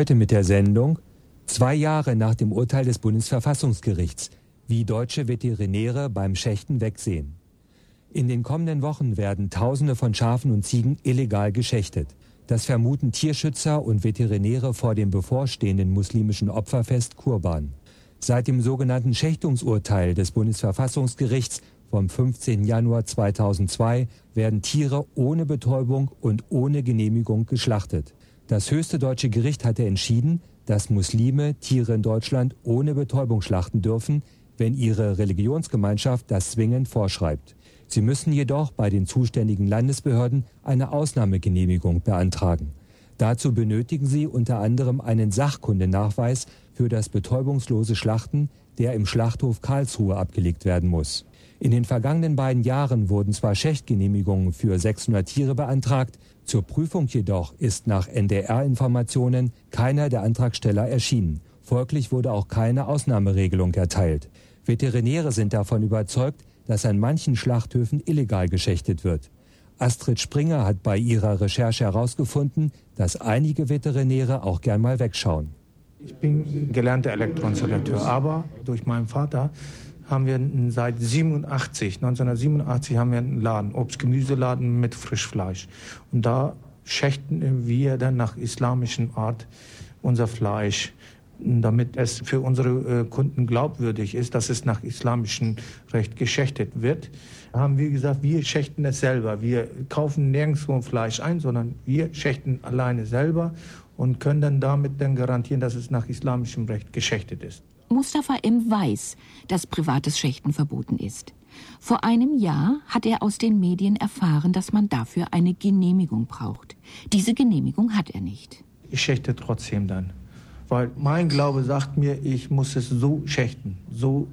Heute mit der Sendung Zwei Jahre nach dem Urteil des Bundesverfassungsgerichts, wie deutsche Veterinäre beim Schächten wegsehen. In den kommenden Wochen werden Tausende von Schafen und Ziegen illegal geschächtet. Das vermuten Tierschützer und Veterinäre vor dem bevorstehenden muslimischen Opferfest Kurban. Seit dem sogenannten Schächtungsurteil des Bundesverfassungsgerichts vom 15. Januar 2002 werden Tiere ohne Betäubung und ohne Genehmigung geschlachtet. Das höchste deutsche Gericht hatte entschieden, dass Muslime Tiere in Deutschland ohne Betäubung schlachten dürfen, wenn ihre Religionsgemeinschaft das zwingend vorschreibt. Sie müssen jedoch bei den zuständigen Landesbehörden eine Ausnahmegenehmigung beantragen. Dazu benötigen sie unter anderem einen Sachkundenachweis für das betäubungslose Schlachten, der im Schlachthof Karlsruhe abgelegt werden muss. In den vergangenen beiden Jahren wurden zwar Schächtgenehmigungen für 600 Tiere beantragt, zur Prüfung jedoch ist nach NDR-Informationen keiner der Antragsteller erschienen. Folglich wurde auch keine Ausnahmeregelung erteilt. Veterinäre sind davon überzeugt, dass an manchen Schlachthöfen illegal geschächtet wird. Astrid Springer hat bei ihrer Recherche herausgefunden, dass einige Veterinäre auch gern mal wegschauen. Ich bin gelernter Elektroinstallateur, aber durch meinen Vater haben wir seit 87, 1987 haben wir einen Laden, Obst-Gemüseladen mit Frischfleisch. Und da schächten wir dann nach islamischen Art unser Fleisch, damit es für unsere äh, Kunden glaubwürdig ist, dass es nach islamischem Recht geschächtet wird. Haben wir gesagt, wir schächten es selber. Wir kaufen nirgendwo Fleisch ein, sondern wir schächten alleine selber und können dann damit dann garantieren, dass es nach islamischem Recht geschächtet ist. Mustafa M. weiß, dass privates Schächten verboten ist. Vor einem Jahr hat er aus den Medien erfahren, dass man dafür eine Genehmigung braucht. Diese Genehmigung hat er nicht. Ich schächte trotzdem dann, weil mein Glaube sagt mir, ich muss es so schächten, so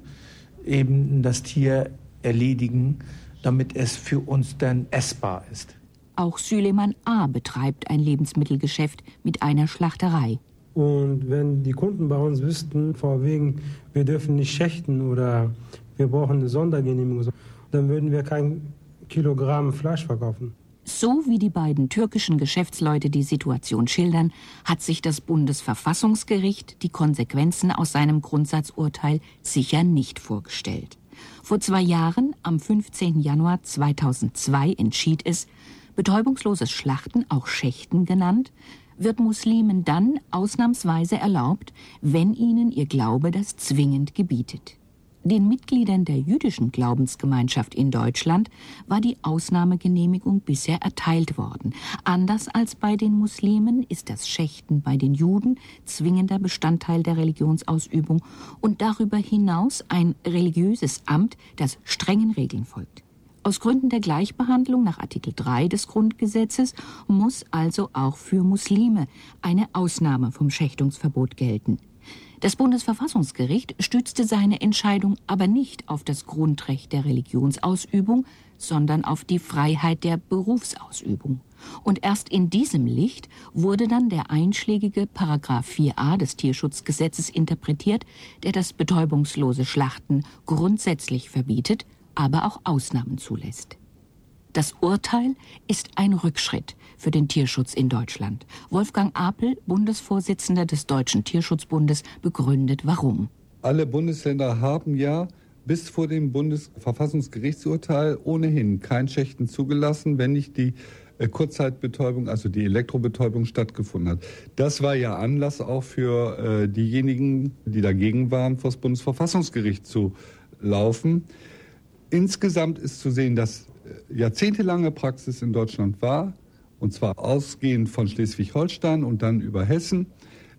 eben das Tier erledigen, damit es für uns dann essbar ist. Auch Süleyman A. betreibt ein Lebensmittelgeschäft mit einer Schlachterei. Und wenn die Kunden bei uns wüssten, vor wegen, wir dürfen nicht schächten oder wir brauchen eine Sondergenehmigung, dann würden wir kein Kilogramm Fleisch verkaufen. So wie die beiden türkischen Geschäftsleute die Situation schildern, hat sich das Bundesverfassungsgericht die Konsequenzen aus seinem Grundsatzurteil sicher nicht vorgestellt. Vor zwei Jahren, am 15. Januar 2002, entschied es, betäubungsloses Schlachten, auch Schächten genannt, wird Muslimen dann ausnahmsweise erlaubt, wenn ihnen ihr Glaube das zwingend gebietet. Den Mitgliedern der jüdischen Glaubensgemeinschaft in Deutschland war die Ausnahmegenehmigung bisher erteilt worden. Anders als bei den Muslimen ist das Schächten bei den Juden zwingender Bestandteil der Religionsausübung und darüber hinaus ein religiöses Amt, das strengen Regeln folgt. Aus Gründen der Gleichbehandlung nach Artikel 3 des Grundgesetzes muss also auch für Muslime eine Ausnahme vom Schächtungsverbot gelten. Das Bundesverfassungsgericht stützte seine Entscheidung aber nicht auf das Grundrecht der Religionsausübung, sondern auf die Freiheit der Berufsausübung. Und erst in diesem Licht wurde dann der einschlägige Paragraph 4a des Tierschutzgesetzes interpretiert, der das betäubungslose Schlachten grundsätzlich verbietet aber auch Ausnahmen zulässt. Das Urteil ist ein Rückschritt für den Tierschutz in Deutschland. Wolfgang Apel, Bundesvorsitzender des Deutschen Tierschutzbundes, begründet warum. Alle Bundesländer haben ja bis vor dem Bundesverfassungsgerichtsurteil ohnehin kein Schächten zugelassen, wenn nicht die äh, Kurzzeitbetäubung, also die Elektrobetäubung stattgefunden hat. Das war ja Anlass auch für äh, diejenigen, die dagegen waren, vor das Bundesverfassungsgericht zu laufen. Insgesamt ist zu sehen, dass äh, jahrzehntelange Praxis in Deutschland war, und zwar ausgehend von Schleswig-Holstein und dann über Hessen,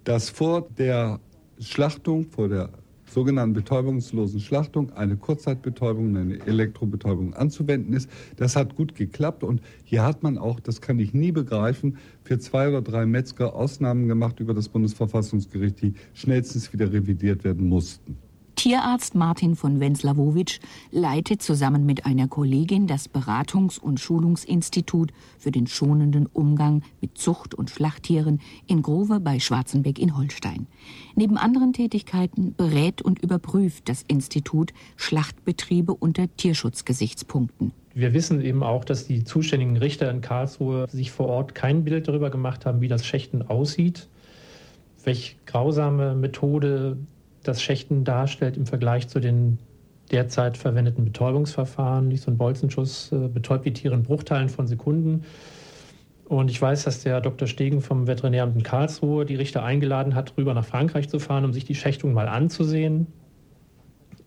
dass vor der Schlachtung, vor der sogenannten betäubungslosen Schlachtung eine Kurzzeitbetäubung, eine Elektrobetäubung anzuwenden ist. Das hat gut geklappt und hier hat man auch, das kann ich nie begreifen, für zwei oder drei Metzger Ausnahmen gemacht über das Bundesverfassungsgericht, die schnellstens wieder revidiert werden mussten. Tierarzt Martin von Wenzlawowitsch leitet zusammen mit einer Kollegin das Beratungs- und Schulungsinstitut für den schonenden Umgang mit Zucht- und Schlachttieren in Grove bei Schwarzenbeck in Holstein. Neben anderen Tätigkeiten berät und überprüft das Institut Schlachtbetriebe unter Tierschutzgesichtspunkten. Wir wissen eben auch, dass die zuständigen Richter in Karlsruhe sich vor Ort kein Bild darüber gemacht haben, wie das Schächten aussieht welch grausame Methode das Schächten darstellt im Vergleich zu den derzeit verwendeten Betäubungsverfahren. So ein Bolzenschuss äh, betäubt die Tiere in Bruchteilen von Sekunden. Und ich weiß, dass der Dr. Stegen vom Veterinäramt in Karlsruhe die Richter eingeladen hat, rüber nach Frankreich zu fahren, um sich die Schächtung mal anzusehen.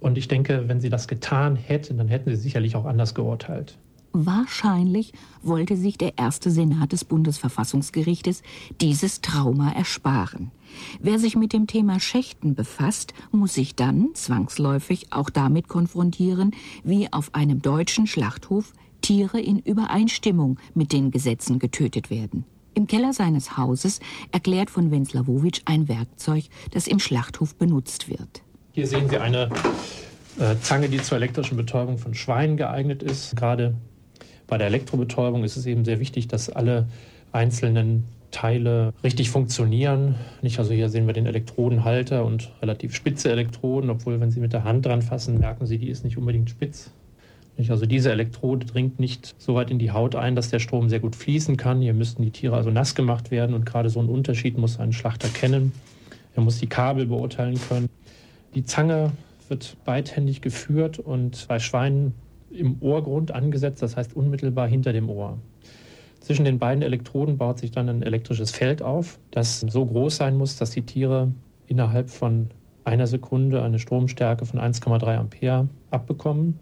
Und ich denke, wenn sie das getan hätten, dann hätten sie sicherlich auch anders geurteilt. Wahrscheinlich wollte sich der erste Senat des Bundesverfassungsgerichtes dieses Trauma ersparen. Wer sich mit dem Thema Schächten befasst, muss sich dann zwangsläufig auch damit konfrontieren, wie auf einem deutschen Schlachthof Tiere in Übereinstimmung mit den Gesetzen getötet werden. Im Keller seines Hauses erklärt von Wenzlawowitsch ein Werkzeug, das im Schlachthof benutzt wird. Hier sehen Sie eine äh, Zange, die zur elektrischen Betäubung von Schweinen geeignet ist. Gerade bei der Elektrobetäubung ist es eben sehr wichtig, dass alle einzelnen Teile richtig funktionieren. Nicht, also hier sehen wir den Elektrodenhalter und relativ spitze Elektroden, obwohl wenn Sie mit der Hand dran fassen, merken Sie, die ist nicht unbedingt spitz. Nicht, also diese Elektrode dringt nicht so weit in die Haut ein, dass der Strom sehr gut fließen kann. Hier müssten die Tiere also nass gemacht werden und gerade so einen Unterschied muss ein Schlachter kennen. Er muss die Kabel beurteilen können. Die Zange wird beidhändig geführt und bei Schweinen im Ohrgrund angesetzt, das heißt unmittelbar hinter dem Ohr. Zwischen den beiden Elektroden baut sich dann ein elektrisches Feld auf, das so groß sein muss, dass die Tiere innerhalb von einer Sekunde eine Stromstärke von 1,3 Ampere abbekommen.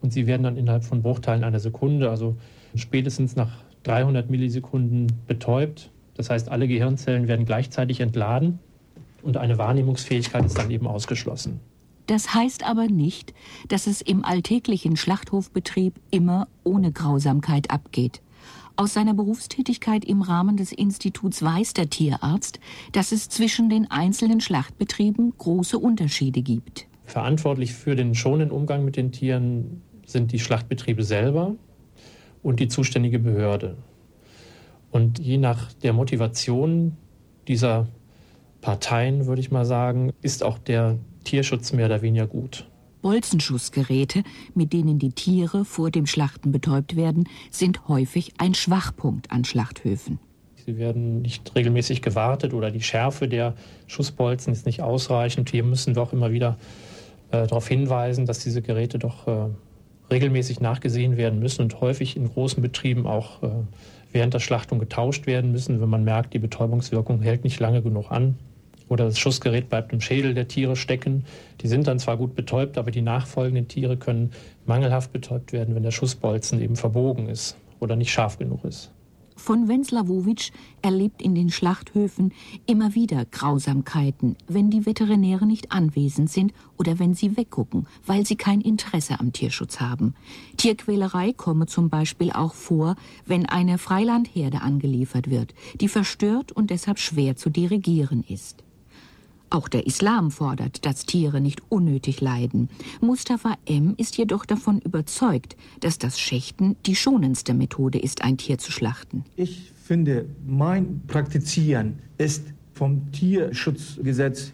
Und sie werden dann innerhalb von Bruchteilen einer Sekunde, also spätestens nach 300 Millisekunden betäubt. Das heißt, alle Gehirnzellen werden gleichzeitig entladen und eine Wahrnehmungsfähigkeit ist dann eben ausgeschlossen. Das heißt aber nicht, dass es im alltäglichen Schlachthofbetrieb immer ohne Grausamkeit abgeht. Aus seiner Berufstätigkeit im Rahmen des Instituts weiß der Tierarzt, dass es zwischen den einzelnen Schlachtbetrieben große Unterschiede gibt. Verantwortlich für den schonenden Umgang mit den Tieren sind die Schlachtbetriebe selber und die zuständige Behörde. Und je nach der Motivation dieser Parteien, würde ich mal sagen, ist auch der Tierschutz mehr oder weniger gut. Bolzenschussgeräte, mit denen die Tiere vor dem Schlachten betäubt werden, sind häufig ein Schwachpunkt an Schlachthöfen. Sie werden nicht regelmäßig gewartet oder die Schärfe der Schussbolzen ist nicht ausreichend. Hier müssen wir auch immer wieder äh, darauf hinweisen, dass diese Geräte doch äh, regelmäßig nachgesehen werden müssen und häufig in großen Betrieben auch äh, während der Schlachtung getauscht werden müssen, wenn man merkt, die Betäubungswirkung hält nicht lange genug an oder das Schussgerät bleibt im Schädel der Tiere stecken. Die sind dann zwar gut betäubt, aber die nachfolgenden Tiere können mangelhaft betäubt werden, wenn der Schussbolzen eben verbogen ist oder nicht scharf genug ist. Von Wenzlawowitsch erlebt in den Schlachthöfen immer wieder Grausamkeiten, wenn die Veterinäre nicht anwesend sind oder wenn sie weggucken, weil sie kein Interesse am Tierschutz haben. Tierquälerei komme zum Beispiel auch vor, wenn eine Freilandherde angeliefert wird, die verstört und deshalb schwer zu dirigieren ist. Auch der Islam fordert, dass Tiere nicht unnötig leiden. Mustafa M. ist jedoch davon überzeugt, dass das Schächten die schonendste Methode ist, ein Tier zu schlachten. Ich finde, mein Praktizieren ist vom Tierschutzgesetz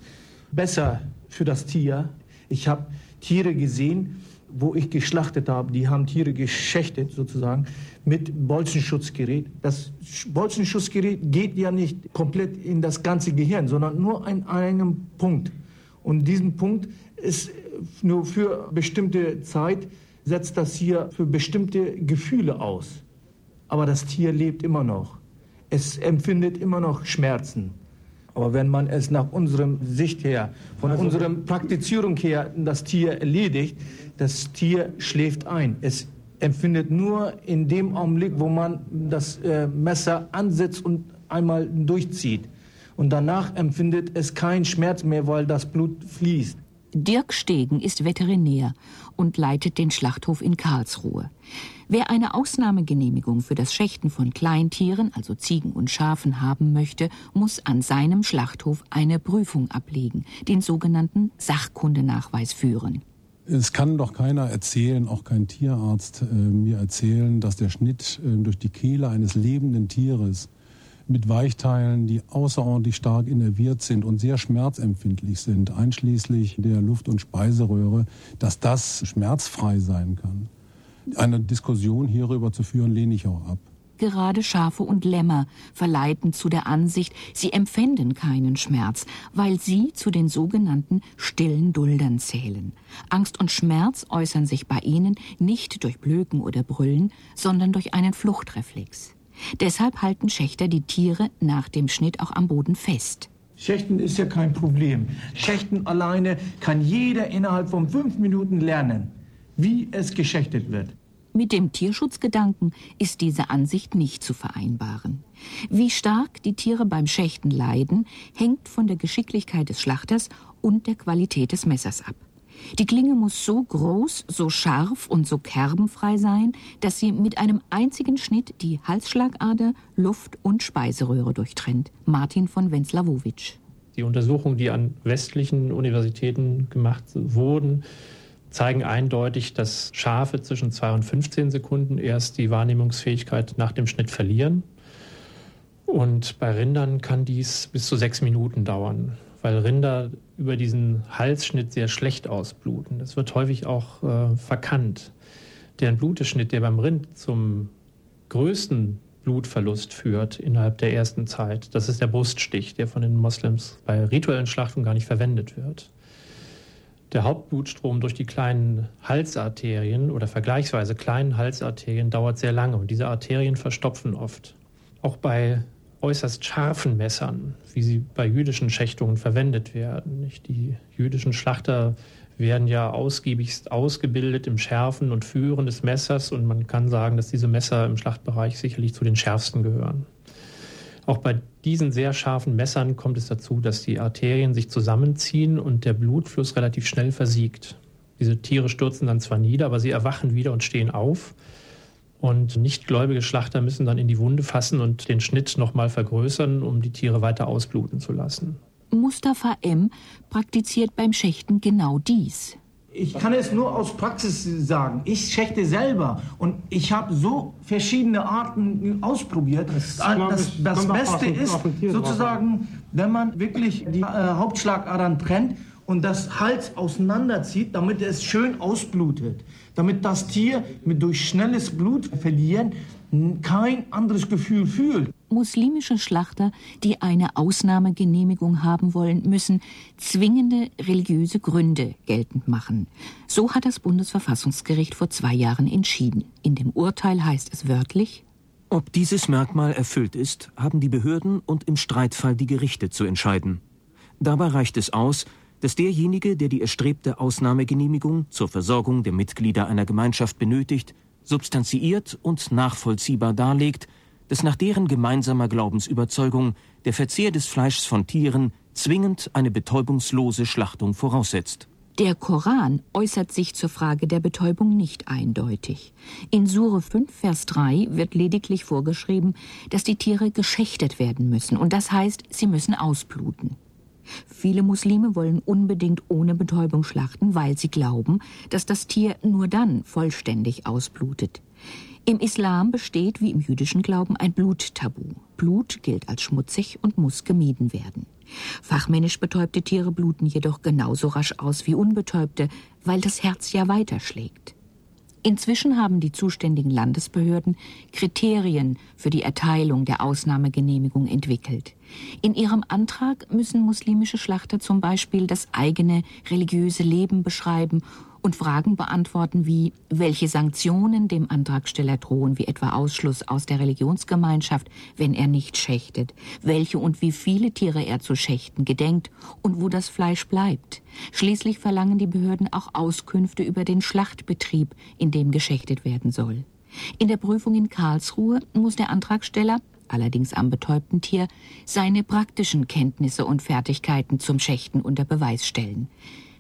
besser für das Tier. Ich habe Tiere gesehen, wo ich geschlachtet habe, die haben Tiere geschächtet sozusagen mit Bolzenschutzgerät. Das Bolzenschutzgerät geht ja nicht komplett in das ganze Gehirn, sondern nur an einem Punkt. Und diesen Punkt ist nur für bestimmte Zeit, setzt das hier für bestimmte Gefühle aus. Aber das Tier lebt immer noch. Es empfindet immer noch Schmerzen. Aber wenn man es nach unserem Sicht her, von also, unserer Praktizierung her, das Tier erledigt, das Tier schläft ein. Es empfindet nur in dem Augenblick, wo man das äh, Messer ansetzt und einmal durchzieht. Und danach empfindet es keinen Schmerz mehr, weil das Blut fließt. Dirk Stegen ist Veterinär und leitet den Schlachthof in Karlsruhe. Wer eine Ausnahmegenehmigung für das Schächten von Kleintieren, also Ziegen und Schafen, haben möchte, muss an seinem Schlachthof eine Prüfung ablegen, den sogenannten Sachkundenachweis führen. Es kann doch keiner erzählen, auch kein Tierarzt äh, mir erzählen, dass der Schnitt äh, durch die Kehle eines lebenden Tieres mit Weichteilen, die außerordentlich stark innerviert sind und sehr schmerzempfindlich sind, einschließlich der Luft- und Speiseröhre, dass das schmerzfrei sein kann. Eine Diskussion hierüber zu führen, lehne ich auch ab. Gerade Schafe und Lämmer verleiten zu der Ansicht, sie empfänden keinen Schmerz, weil sie zu den sogenannten stillen Duldern zählen. Angst und Schmerz äußern sich bei ihnen nicht durch Blöken oder Brüllen, sondern durch einen Fluchtreflex. Deshalb halten Schächter die Tiere nach dem Schnitt auch am Boden fest. Schächten ist ja kein Problem. Schächten alleine kann jeder innerhalb von fünf Minuten lernen, wie es geschächtet wird. Mit dem Tierschutzgedanken ist diese Ansicht nicht zu vereinbaren. Wie stark die Tiere beim Schächten leiden, hängt von der Geschicklichkeit des Schlachters und der Qualität des Messers ab. Die Klinge muss so groß, so scharf und so kerbenfrei sein, dass sie mit einem einzigen Schnitt die Halsschlagader, Luft- und Speiseröhre durchtrennt. Martin von Wenzlawowitsch. Die Untersuchungen, die an westlichen Universitäten gemacht wurden, zeigen eindeutig, dass Schafe zwischen 2 und 15 Sekunden erst die Wahrnehmungsfähigkeit nach dem Schnitt verlieren. Und bei Rindern kann dies bis zu sechs Minuten dauern weil Rinder über diesen Halsschnitt sehr schlecht ausbluten. Das wird häufig auch äh, verkannt. Der Bluteschnitt, der beim Rind zum größten Blutverlust führt innerhalb der ersten Zeit, das ist der Bruststich, der von den Moslems bei rituellen Schlachtungen gar nicht verwendet wird. Der Hauptblutstrom durch die kleinen Halsarterien oder vergleichsweise kleinen Halsarterien dauert sehr lange und diese Arterien verstopfen oft. Auch bei äußerst scharfen Messern, wie sie bei jüdischen Schächtungen verwendet werden. Die jüdischen Schlachter werden ja ausgiebigst ausgebildet im Schärfen und Führen des Messers und man kann sagen, dass diese Messer im Schlachtbereich sicherlich zu den schärfsten gehören. Auch bei diesen sehr scharfen Messern kommt es dazu, dass die Arterien sich zusammenziehen und der Blutfluss relativ schnell versiegt. Diese Tiere stürzen dann zwar nieder, aber sie erwachen wieder und stehen auf und nichtgläubige Schlachter müssen dann in die Wunde fassen und den Schnitt nochmal vergrößern, um die Tiere weiter ausbluten zu lassen. Mustafa M. praktiziert beim Schächten genau dies. Ich kann es nur aus Praxis sagen. Ich schächte selber und ich habe so verschiedene Arten ausprobiert. Das, das, das Beste ist sozusagen, wenn man wirklich die äh, Hauptschlagadern trennt und das Hals auseinanderzieht, damit es schön ausblutet damit das Tier mit durch schnelles Blut verlieren kein anderes Gefühl fühlt. Muslimische Schlachter, die eine Ausnahmegenehmigung haben wollen, müssen zwingende religiöse Gründe geltend machen. So hat das Bundesverfassungsgericht vor zwei Jahren entschieden. In dem Urteil heißt es wörtlich, ob dieses Merkmal erfüllt ist, haben die Behörden und im Streitfall die Gerichte zu entscheiden. Dabei reicht es aus, dass derjenige, der die erstrebte Ausnahmegenehmigung zur Versorgung der Mitglieder einer Gemeinschaft benötigt, substanziiert und nachvollziehbar darlegt, dass nach deren gemeinsamer Glaubensüberzeugung der Verzehr des Fleischs von Tieren zwingend eine betäubungslose Schlachtung voraussetzt. Der Koran äußert sich zur Frage der Betäubung nicht eindeutig. In Sure 5, Vers 3 wird lediglich vorgeschrieben, dass die Tiere geschächtet werden müssen, und das heißt, sie müssen ausbluten. Viele Muslime wollen unbedingt ohne Betäubung schlachten, weil sie glauben, dass das Tier nur dann vollständig ausblutet. Im Islam besteht wie im jüdischen Glauben ein Bluttabu. Blut gilt als schmutzig und muss gemieden werden. Fachmännisch betäubte Tiere bluten jedoch genauso rasch aus wie unbetäubte, weil das Herz ja weiterschlägt. Inzwischen haben die zuständigen Landesbehörden Kriterien für die Erteilung der Ausnahmegenehmigung entwickelt. In ihrem Antrag müssen muslimische Schlachter zum Beispiel das eigene religiöse Leben beschreiben und Fragen beantworten wie, welche Sanktionen dem Antragsteller drohen, wie etwa Ausschluss aus der Religionsgemeinschaft, wenn er nicht schächtet, welche und wie viele Tiere er zu schächten gedenkt und wo das Fleisch bleibt. Schließlich verlangen die Behörden auch Auskünfte über den Schlachtbetrieb, in dem geschächtet werden soll. In der Prüfung in Karlsruhe muss der Antragsteller allerdings am betäubten Tier, seine praktischen Kenntnisse und Fertigkeiten zum Schächten unter Beweis stellen.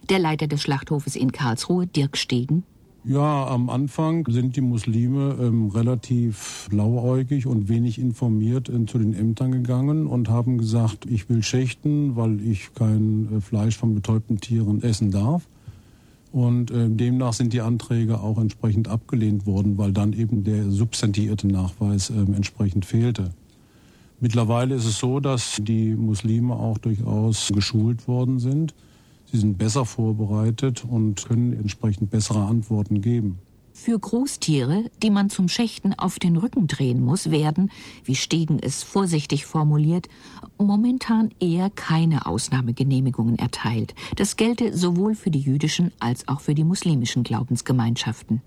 Der Leiter des Schlachthofes in Karlsruhe, Dirk Stegen. Ja, am Anfang sind die Muslime ähm, relativ blauäugig und wenig informiert äh, zu den Ämtern gegangen und haben gesagt, ich will schächten, weil ich kein äh, Fleisch von betäubten Tieren essen darf. Und äh, demnach sind die Anträge auch entsprechend abgelehnt worden, weil dann eben der substantiierte Nachweis äh, entsprechend fehlte. Mittlerweile ist es so, dass die Muslime auch durchaus geschult worden sind Sie sind besser vorbereitet und können entsprechend bessere Antworten geben. Für Großtiere, die man zum Schächten auf den Rücken drehen muss, werden, wie Stegen es vorsichtig formuliert, momentan eher keine Ausnahmegenehmigungen erteilt. Das gelte sowohl für die jüdischen als auch für die muslimischen Glaubensgemeinschaften.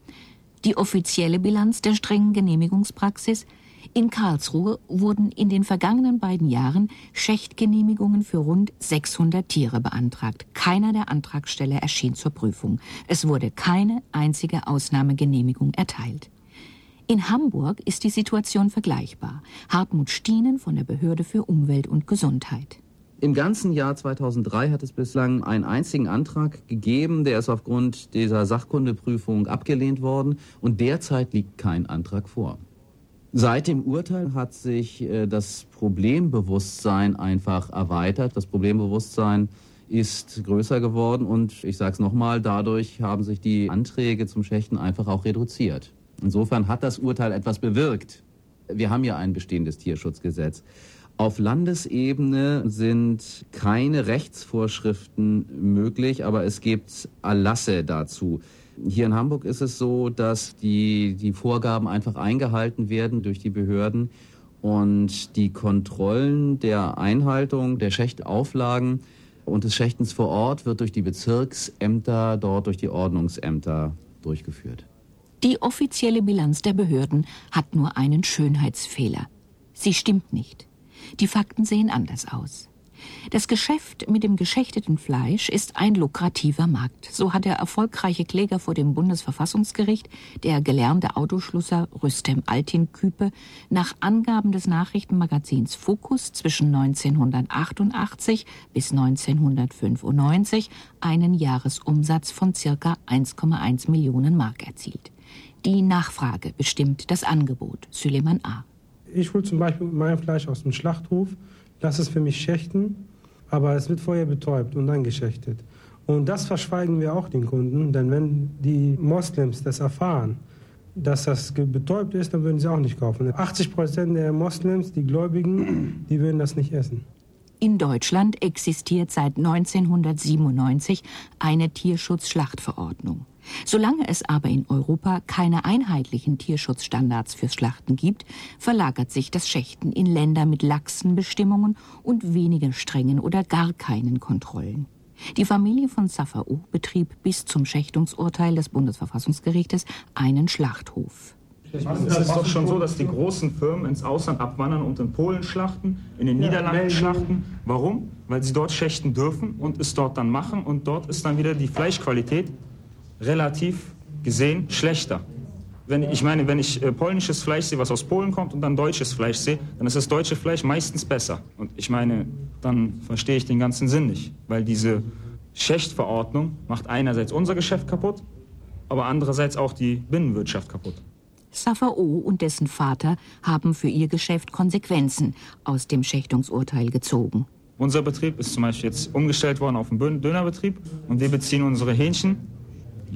Die offizielle Bilanz der strengen Genehmigungspraxis in Karlsruhe wurden in den vergangenen beiden Jahren Schächtgenehmigungen für rund 600 Tiere beantragt. Keiner der Antragsteller erschien zur Prüfung. Es wurde keine einzige Ausnahmegenehmigung erteilt. In Hamburg ist die Situation vergleichbar. Hartmut Stienen von der Behörde für Umwelt und Gesundheit. Im ganzen Jahr 2003 hat es bislang einen einzigen Antrag gegeben, der ist aufgrund dieser Sachkundeprüfung abgelehnt worden und derzeit liegt kein Antrag vor. Seit dem Urteil hat sich äh, das Problembewusstsein einfach erweitert. Das Problembewusstsein ist größer geworden und ich sage es nochmal, dadurch haben sich die Anträge zum Schächten einfach auch reduziert. Insofern hat das Urteil etwas bewirkt. Wir haben ja ein bestehendes Tierschutzgesetz. Auf Landesebene sind keine Rechtsvorschriften möglich, aber es gibt Erlasse dazu. Hier in Hamburg ist es so, dass die, die Vorgaben einfach eingehalten werden durch die Behörden und die Kontrollen der Einhaltung der Schächtauflagen und des Schächtens vor Ort wird durch die Bezirksämter, dort durch die Ordnungsämter durchgeführt. Die offizielle Bilanz der Behörden hat nur einen Schönheitsfehler. Sie stimmt nicht. Die Fakten sehen anders aus. Das Geschäft mit dem geschächteten Fleisch ist ein lukrativer Markt. So hat der erfolgreiche Kläger vor dem Bundesverfassungsgericht, der gelernte Autoschlusser Rüstem Altin-Küpe, nach Angaben des Nachrichtenmagazins Focus zwischen 1988 bis 1995 einen Jahresumsatz von circa 1,1 Millionen Mark erzielt. Die Nachfrage bestimmt das Angebot. Süleyman A. Ich hole zum Beispiel mein Fleisch aus dem Schlachthof lass es für mich schächten, aber es wird vorher betäubt und dann geschächtet. Und das verschweigen wir auch den Kunden, denn wenn die Moslems das erfahren, dass das betäubt ist, dann würden sie auch nicht kaufen. 80 Prozent der Moslems, die Gläubigen, die würden das nicht essen. In Deutschland existiert seit 1997 eine Tierschutzschlachtverordnung. Solange es aber in Europa keine einheitlichen Tierschutzstandards fürs Schlachten gibt, verlagert sich das Schächten in Länder mit laxen Bestimmungen und weniger strengen oder gar keinen Kontrollen. Die Familie von Safau betrieb bis zum Schächtungsurteil des Bundesverfassungsgerichtes einen Schlachthof. Es ist doch schon so, dass die großen Firmen ins Ausland abwandern und in Polen schlachten, in den Niederlanden schlachten. Warum? Weil sie dort schächten dürfen und es dort dann machen und dort ist dann wieder die Fleischqualität relativ gesehen schlechter. Wenn, ich meine, wenn ich äh, polnisches Fleisch sehe, was aus Polen kommt, und dann deutsches Fleisch sehe, dann ist das deutsche Fleisch meistens besser. Und ich meine, dann verstehe ich den ganzen Sinn nicht, weil diese Schächtverordnung macht einerseits unser Geschäft kaputt, aber andererseits auch die Binnenwirtschaft kaputt. Safao und dessen Vater haben für ihr Geschäft Konsequenzen aus dem Schächtungsurteil gezogen. Unser Betrieb ist zum Beispiel jetzt umgestellt worden auf einen Dönerbetrieb und wir beziehen unsere Hähnchen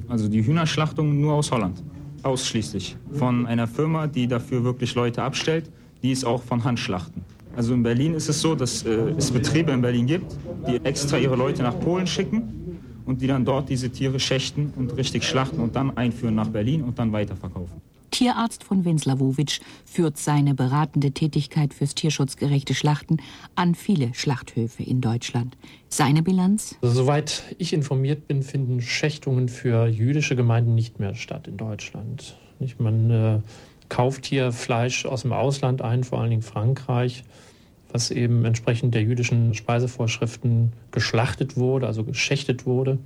also die Hühnerschlachtung nur aus Holland. Ausschließlich. Von einer Firma, die dafür wirklich Leute abstellt, die es auch von Hand schlachten. Also in Berlin ist es so, dass äh, es Betriebe in Berlin gibt, die extra ihre Leute nach Polen schicken und die dann dort diese Tiere schächten und richtig schlachten und dann einführen nach Berlin und dann weiterverkaufen. Tierarzt von Wenslawowitsch führt seine beratende Tätigkeit fürs tierschutzgerechte Schlachten an viele Schlachthöfe in Deutschland. Seine Bilanz? Soweit ich informiert bin, finden Schächtungen für jüdische Gemeinden nicht mehr statt in Deutschland. Man äh, kauft hier Fleisch aus dem Ausland ein, vor allen Dingen Frankreich, was eben entsprechend der jüdischen Speisevorschriften geschlachtet wurde, also geschächtet wurde.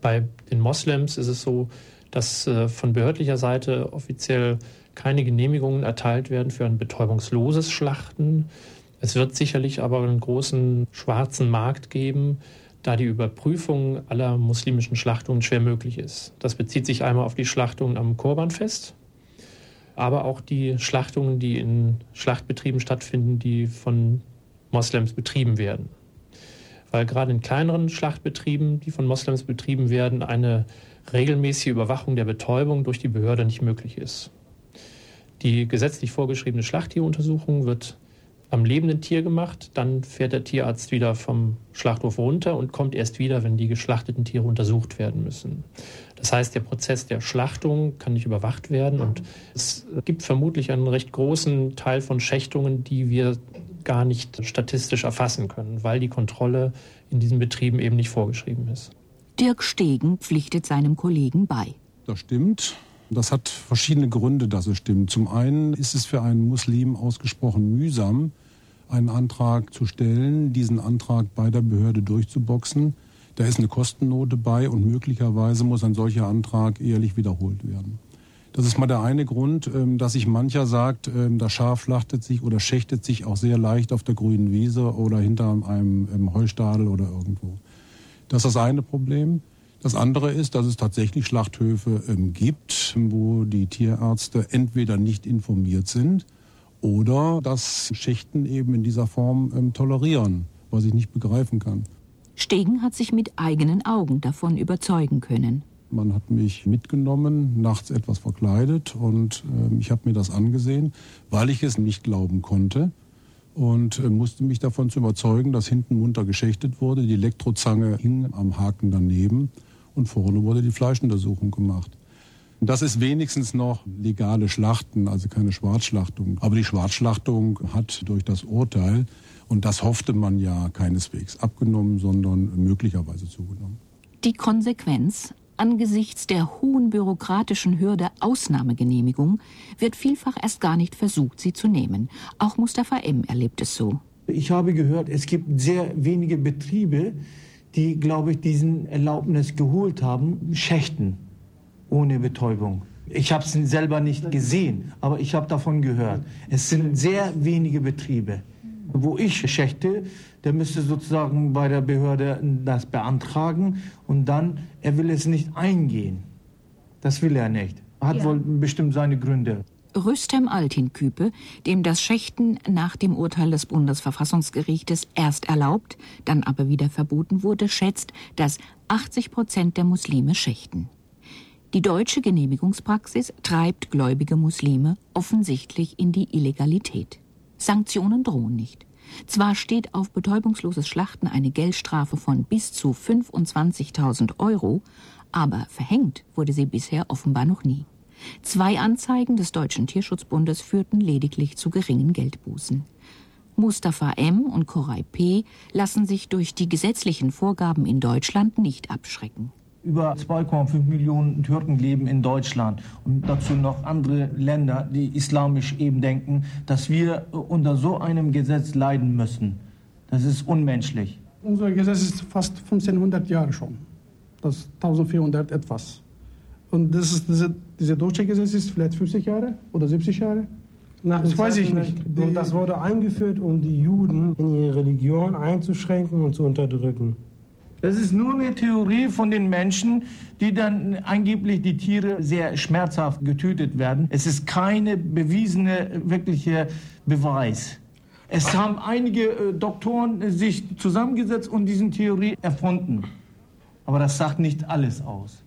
Bei den Moslems ist es so, dass äh, von behördlicher Seite offiziell keine Genehmigungen erteilt werden für ein betäubungsloses Schlachten. Es wird sicherlich aber einen großen schwarzen Markt geben, da die Überprüfung aller muslimischen Schlachtungen schwer möglich ist. Das bezieht sich einmal auf die Schlachtungen am Korbanfest, aber auch die Schlachtungen, die in Schlachtbetrieben stattfinden, die von Moslems betrieben werden. Weil gerade in kleineren Schlachtbetrieben, die von Moslems betrieben werden, eine regelmäßige Überwachung der Betäubung durch die Behörde nicht möglich ist. Die gesetzlich vorgeschriebene Schlachttieruntersuchung wird am lebenden Tier gemacht, dann fährt der Tierarzt wieder vom Schlachthof runter und kommt erst wieder, wenn die geschlachteten Tiere untersucht werden müssen. Das heißt, der Prozess der Schlachtung kann nicht überwacht werden und es gibt vermutlich einen recht großen Teil von Schächtungen, die wir gar nicht statistisch erfassen können, weil die Kontrolle in diesen Betrieben eben nicht vorgeschrieben ist. Dirk Stegen pflichtet seinem Kollegen bei. Das stimmt. Das hat verschiedene Gründe, dass es stimmt. Zum einen ist es für einen Muslim ausgesprochen mühsam, einen Antrag zu stellen, diesen Antrag bei der Behörde durchzuboxen. Da ist eine Kostennote bei und möglicherweise muss ein solcher Antrag ehrlich wiederholt werden. Das ist mal der eine Grund, ähm, dass sich mancher sagt, ähm, das Schaf schlachtet sich oder schächtet sich auch sehr leicht auf der grünen Wiese oder hinter einem Heustadel oder irgendwo. Das ist das eine Problem. Das andere ist, dass es tatsächlich Schlachthöfe ähm, gibt, wo die Tierärzte entweder nicht informiert sind oder das Schächten eben in dieser Form tolerieren, was ich nicht begreifen kann. Stegen hat sich mit eigenen Augen davon überzeugen können. Man hat mich mitgenommen, nachts etwas verkleidet und äh, ich habe mir das angesehen, weil ich es nicht glauben konnte und äh, musste mich davon zu überzeugen, dass hinten munter geschächtet wurde. Die Elektrozange hing am Haken daneben und vorne wurde die Fleischuntersuchung gemacht. Das ist wenigstens noch legale Schlachten, also keine Schwarzschlachtung. Aber die Schwarzschlachtung hat durch das Urteil, und das hoffte man ja keineswegs, abgenommen, sondern möglicherweise zugenommen. Die Konsequenz Angesichts der hohen bürokratischen Hürde Ausnahmegenehmigung wird vielfach erst gar nicht versucht, sie zu nehmen. Auch Mustafa M. erlebt es so. Ich habe gehört, es gibt sehr wenige Betriebe, die, glaube ich, diesen Erlaubnis geholt haben, Schächten ohne Betäubung. Ich habe es selber nicht gesehen, aber ich habe davon gehört. Es sind sehr wenige Betriebe. Wo ich schächte, der müsste sozusagen bei der Behörde das beantragen und dann, er will es nicht eingehen. Das will er nicht. Hat ja. wohl bestimmt seine Gründe. Rüstem Altinküpe, dem das Schächten nach dem Urteil des Bundesverfassungsgerichtes erst erlaubt, dann aber wieder verboten wurde, schätzt, dass 80 Prozent der Muslime schächten. Die deutsche Genehmigungspraxis treibt gläubige Muslime offensichtlich in die Illegalität. Sanktionen drohen nicht. Zwar steht auf betäubungsloses Schlachten eine Geldstrafe von bis zu 25.000 Euro, aber verhängt wurde sie bisher offenbar noch nie. Zwei Anzeigen des Deutschen Tierschutzbundes führten lediglich zu geringen Geldbußen. Mustafa M. und Koray P. lassen sich durch die gesetzlichen Vorgaben in Deutschland nicht abschrecken. Über 2,5 Millionen Türken leben in Deutschland und dazu noch andere Länder, die islamisch eben denken, dass wir unter so einem Gesetz leiden müssen. Das ist unmenschlich. Unser Gesetz ist fast 1500 Jahre schon. Das ist 1400 etwas. Und das ist, diese, diese deutsche Gesetz ist vielleicht 50 Jahre oder 70 Jahre. Nach das weiß ich nicht. Und das wurde eingeführt, um die Juden in ihre Religion einzuschränken und zu unterdrücken. Das ist nur eine Theorie von den Menschen, die dann angeblich die Tiere sehr schmerzhaft getötet werden. Es ist keine bewiesene, wirkliche Beweis. Es haben einige äh, Doktoren sich zusammengesetzt und diese Theorie erfunden. Aber das sagt nicht alles aus.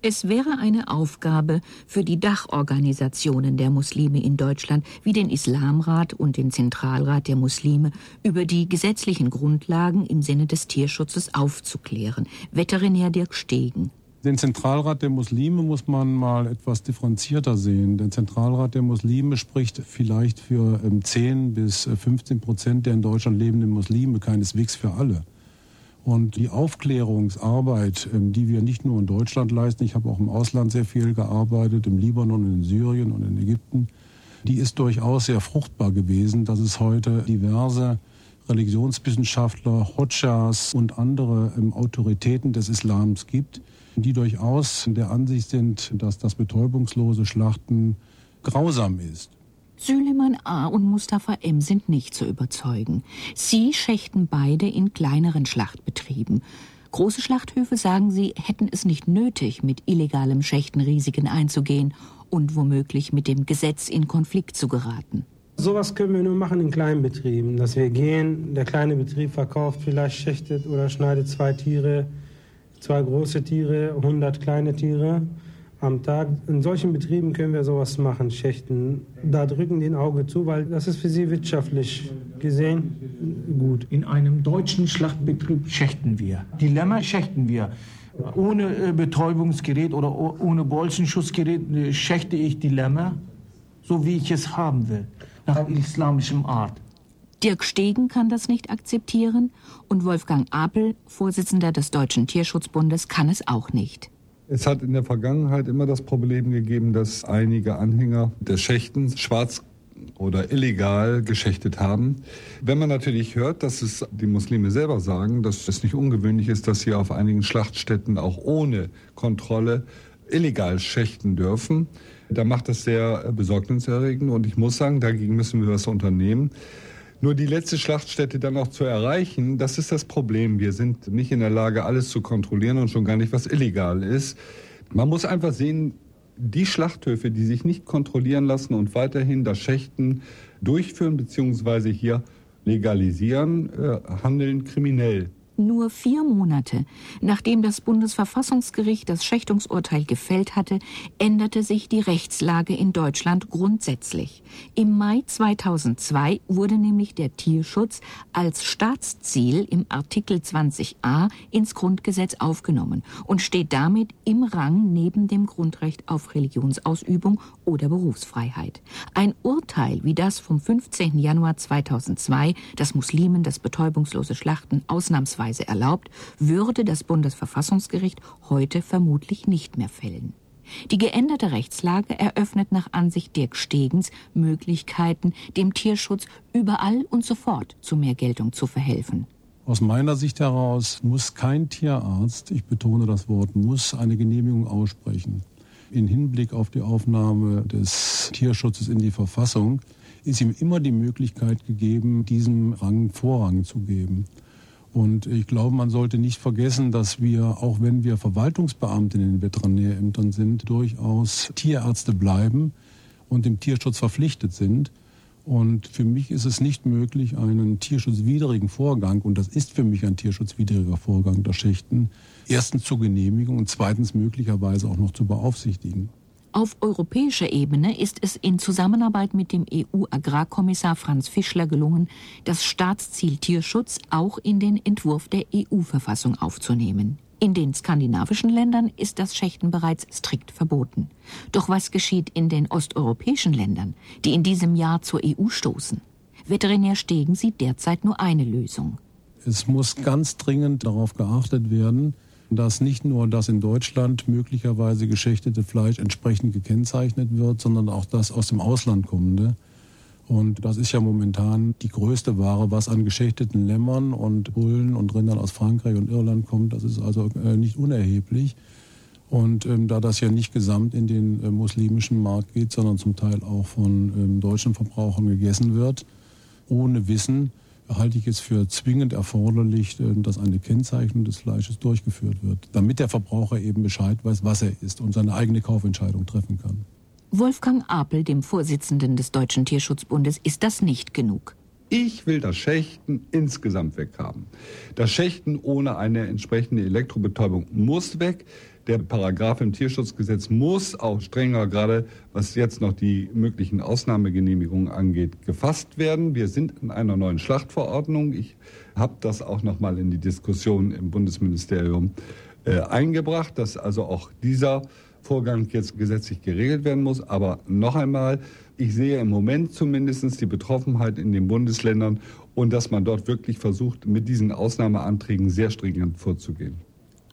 Es wäre eine Aufgabe für die Dachorganisationen der Muslime in Deutschland, wie den Islamrat und den Zentralrat der Muslime, über die gesetzlichen Grundlagen im Sinne des Tierschutzes aufzuklären. Veterinär Dirk Stegen. Den Zentralrat der Muslime muss man mal etwas differenzierter sehen. Der Zentralrat der Muslime spricht vielleicht für 10 ähm, bis 15 äh, Prozent der in Deutschland lebenden Muslime, keineswegs für alle. Und die Aufklärungsarbeit, ähm, die wir nicht nur in Deutschland leisten, ich habe auch im Ausland sehr viel gearbeitet, im Libanon, in Syrien und in Ägypten, die ist durchaus sehr fruchtbar gewesen, dass es heute diverse Religionswissenschaftler, Hodschas und andere ähm, Autoritäten des Islams gibt, die durchaus der Ansicht sind, dass das betäubungslose Schlachten grausam ist. Süleyman A. und Mustafa M. sind nicht zu überzeugen. Sie schächten beide in kleineren Schlachtbetrieben. Große Schlachthöfe, sagen sie, hätten es nicht nötig, mit illegalem Schächten Risiken einzugehen und womöglich mit dem Gesetz in Konflikt zu geraten. Sowas können wir nur machen in kleinen Betrieben, dass wir gehen, der kleine Betrieb verkauft, vielleicht schächtet oder schneidet zwei Tiere, zwei große Tiere, 100 kleine Tiere am Tag. In solchen Betrieben können wir sowas machen, Schächten. Da drücken die ein Auge zu, weil das ist für sie wirtschaftlich gesehen gut. In einem deutschen Schlachtbetrieb schächten wir. Die Lämmer schächten wir. Ohne äh, Betäubungsgerät oder ohne Bolzenschussgerät äh, schächte ich die Lämmer, so wie ich es haben will, nach islamischem Art. Dirk Stegen kann das nicht akzeptieren und Wolfgang Apel, Vorsitzender des Deutschen Tierschutzbundes, kann es auch nicht. Es hat in der Vergangenheit immer das Problem gegeben, dass einige Anhänger des Schächtens schwarz oder illegal geschächtet haben. Wenn man natürlich hört, dass es die Muslime selber sagen, dass es nicht ungewöhnlich ist, dass sie auf einigen Schlachtstätten auch ohne Kontrolle illegal schächten dürfen, dann macht das sehr besorgniserregend und ich muss sagen, dagegen müssen wir was unternehmen. Nur die letzte Schlachtstätte dann auch zu erreichen, das ist das Problem. Wir sind nicht in der Lage, alles zu kontrollieren und schon gar nicht, was illegal ist. Man muss einfach sehen, die Schlachthöfe, die sich nicht kontrollieren lassen und weiterhin das Schächten durchführen bzw. hier legalisieren, äh, handeln kriminell. Nur vier Monate nachdem das Bundesverfassungsgericht das Schächtungsurteil gefällt hatte, änderte sich die Rechtslage in Deutschland grundsätzlich. Im Mai 2002 wurde nämlich der Tierschutz als Staatsziel im Artikel 20a ins Grundgesetz aufgenommen und steht damit im Rang neben dem Grundrecht auf Religionsausübung oder Berufsfreiheit. Ein Urteil wie das vom 15. Januar 2002, das Muslimen das betäubungslose Schlachten ausnahmsweise Weise erlaubt, würde das Bundesverfassungsgericht heute vermutlich nicht mehr fällen. Die geänderte Rechtslage eröffnet nach Ansicht Dirk Stegens Möglichkeiten, dem Tierschutz überall und sofort zu mehr Geltung zu verhelfen. Aus meiner Sicht heraus muss kein Tierarzt, ich betone das Wort muss, eine Genehmigung aussprechen. In Hinblick auf die Aufnahme des Tierschutzes in die Verfassung ist ihm immer die Möglichkeit gegeben, diesem Rang Vorrang zu geben. Und ich glaube, man sollte nicht vergessen, dass wir, auch wenn wir Verwaltungsbeamte in den Veterinärämtern sind, durchaus Tierärzte bleiben und dem Tierschutz verpflichtet sind. Und für mich ist es nicht möglich, einen tierschutzwidrigen Vorgang, und das ist für mich ein tierschutzwidriger Vorgang, das Schächten, erstens zur Genehmigung und zweitens möglicherweise auch noch zu beaufsichtigen. Auf europäischer Ebene ist es in Zusammenarbeit mit dem EU-Agrarkommissar Franz Fischler gelungen, das Staatsziel Tierschutz auch in den Entwurf der EU-Verfassung aufzunehmen. In den skandinavischen Ländern ist das Schächten bereits strikt verboten. Doch was geschieht in den osteuropäischen Ländern, die in diesem Jahr zur EU stoßen? Veterinär Stegen sieht derzeit nur eine Lösung. Es muss ganz dringend darauf geachtet werden, dass nicht nur das in Deutschland möglicherweise geschächtete Fleisch entsprechend gekennzeichnet wird, sondern auch das aus dem Ausland kommende. Und das ist ja momentan die größte Ware, was an geschächteten Lämmern und Bullen und Rindern aus Frankreich und Irland kommt. Das ist also äh, nicht unerheblich. Und ähm, da das ja nicht gesamt in den äh, muslimischen Markt geht, sondern zum Teil auch von ähm, deutschen Verbrauchern gegessen wird, ohne Wissen, halte ich es für zwingend erforderlich, äh, dass eine Kennzeichnung des Fleisches durchgeführt wird, damit der Verbraucher eben Bescheid weiß, was er isst und seine eigene Kaufentscheidung treffen kann. Wolfgang Apel, dem Vorsitzenden des Deutschen Tierschutzbundes, ist das nicht genug. Ich will das Schächten insgesamt weghaben. Das Schächten ohne eine entsprechende Elektrobetäubung muss weg. Der Paragraph im Tierschutzgesetz muss auch strenger, gerade was jetzt noch die möglichen Ausnahmegenehmigungen angeht, gefasst werden. Wir sind in einer neuen Schlachtverordnung. Ich habe das auch noch mal in die Diskussion im Bundesministerium äh, eingebracht, dass also auch dieser Vorgang jetzt gesetzlich geregelt werden muss. Aber noch einmal, ich sehe im Moment zumindest die Betroffenheit in den Bundesländern und dass man dort wirklich versucht, mit diesen Ausnahmeanträgen sehr stringent vorzugehen.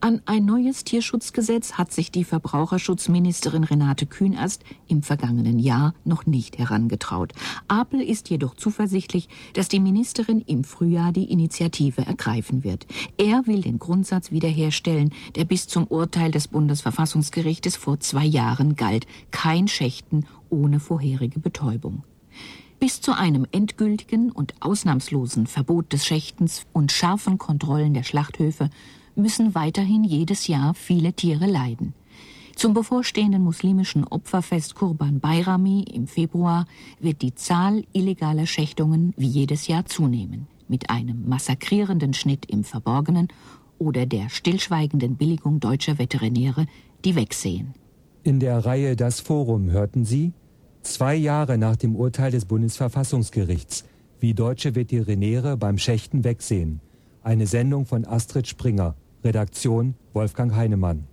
An ein neues Tierschutzgesetz hat sich die Verbraucherschutzministerin Renate Kühnast im vergangenen Jahr noch nicht herangetraut. Apel ist jedoch zuversichtlich, dass die Ministerin im Frühjahr die Initiative ergreifen wird. Er will den Grundsatz wiederherstellen, der bis zum Urteil des Bundesverfassungsgerichtes vor zwei Jahren galt. Kein Schächten ohne vorherige Betäubung. Bis zu einem endgültigen und ausnahmslosen Verbot des Schächtens und scharfen Kontrollen der Schlachthöfe müssen weiterhin jedes Jahr viele Tiere leiden. Zum bevorstehenden muslimischen Opferfest Kurban Bayrami im Februar wird die Zahl illegaler Schächtungen wie jedes Jahr zunehmen, mit einem massakrierenden Schnitt im Verborgenen oder der stillschweigenden Billigung deutscher Veterinäre, die wegsehen. In der Reihe Das Forum hörten Sie zwei Jahre nach dem Urteil des Bundesverfassungsgerichts, wie deutsche Veterinäre beim Schächten wegsehen. Eine Sendung von Astrid Springer. Redaktion Wolfgang Heinemann.